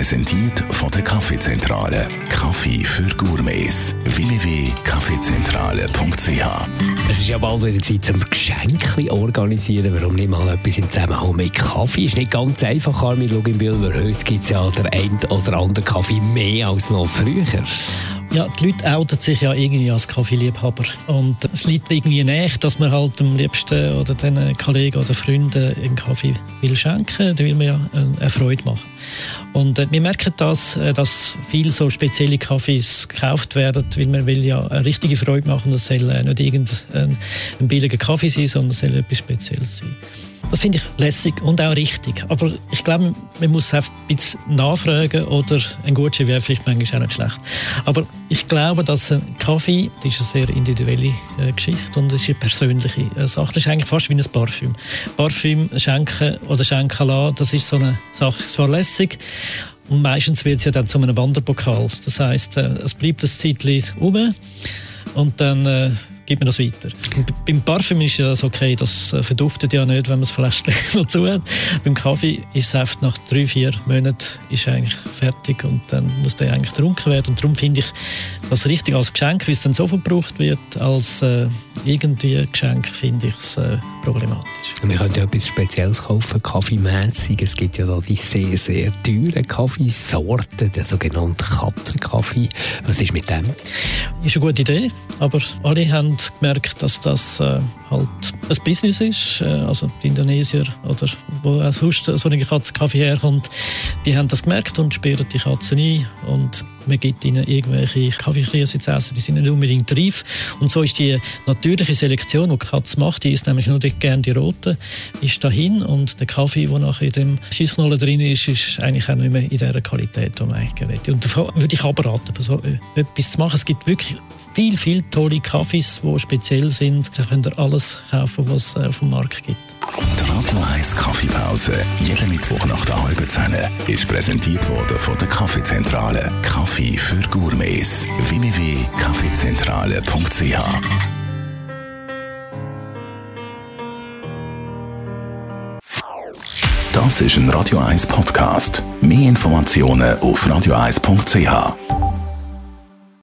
Präsentiert von der Kaffeezentrale. Kaffee für Gourmets. www.kaffeezentrale.ch Es ist ja bald wieder Zeit zum Geschenke organisieren. Warum nicht mal etwas im Zusammenhang mit Kaffee? Ist nicht ganz einfach, Armin Luginbühl, weil heute gibt es ja der ein oder andere Kaffee mehr als noch früher. Ja, die Leute outen sich ja irgendwie als Kaffeeliebhaber. Und es liegt irgendwie näher, dass man halt dem Liebsten oder den Kollegen oder Freunden einen Kaffee will schenken. Da will man ja eine Freude machen. Und äh, wir merken das, äh, dass viel so spezielle Kaffees gekauft werden, weil man will ja eine richtige Freude machen. Das soll äh, nicht irgendein ein billiger Kaffee sein, sondern es soll etwas Spezielles sein. Das finde ich lässig und auch richtig. Aber ich glaube, man muss auch ein bisschen nachfragen oder ein Gutschein wäre vielleicht manchmal auch nicht schlecht. Aber ich glaube, dass ein Kaffee, das ist eine sehr individuelle äh, Geschichte und es ist eine persönliche äh, Sache. Das ist eigentlich fast wie ein Parfüm. Parfüm schenken oder schenken lassen, das ist so eine Sache, zwar lässig, und meistens wird es ja dann zu einem Wanderpokal. Das heißt, äh, es bleibt ein Zeitchen rum und dann gibt man das weiter. Beim Parfüm ist ja das okay, das äh, verduftet ja nicht, wenn man es Fläschchen dazu hat. Beim Kaffee ist es nach drei, vier Monaten ist eigentlich fertig und dann muss der eigentlich getrunken werden. Und darum finde ich das richtig als Geschenk, wie es dann so verbraucht wird, als äh, irgendwie Geschenk, finde ich es äh, problematisch. Wir können ja etwas Spezielles kaufen, kaffeemässig. Es gibt ja da die sehr, sehr teuren Kaffeesorten, der sogenannte Katzenkaffee. Was ist mit dem? Ist eine gute Idee, aber alle haben gemerkt, dass das äh, halt ein Business ist. Äh, also die Indonesier oder wo sonst so ein Katzenkaffee herkommt, die haben das gemerkt und sperren die Katzen ein und man gibt ihnen irgendwelche Kaffeekrise zu essen, die sind nicht unbedingt reif. Und so ist die natürliche Selektion, die die Katze macht, die ist nämlich nur gerne die rote, ist dahin und der Kaffee, der nachher in dem Scheissknollen drin ist, ist eigentlich auch nicht mehr in der Qualität, die man eigentlich will. Und da würde ich abraten, so etwas zu machen. Es gibt wirklich viel, viel tolle Kaffees, die speziell sind. Da könnt ihr alles kaufen, was es auf dem Markt gibt. Die Radio 1 Kaffeepause, jeden Mittwoch nach der halben Zehn, ist präsentiert worden von der Kaffeezentrale. Kaffee für Gourmets. www.kaffeezentrale.ch Das ist ein Radio 1 Podcast. Mehr Informationen auf radio1.ch.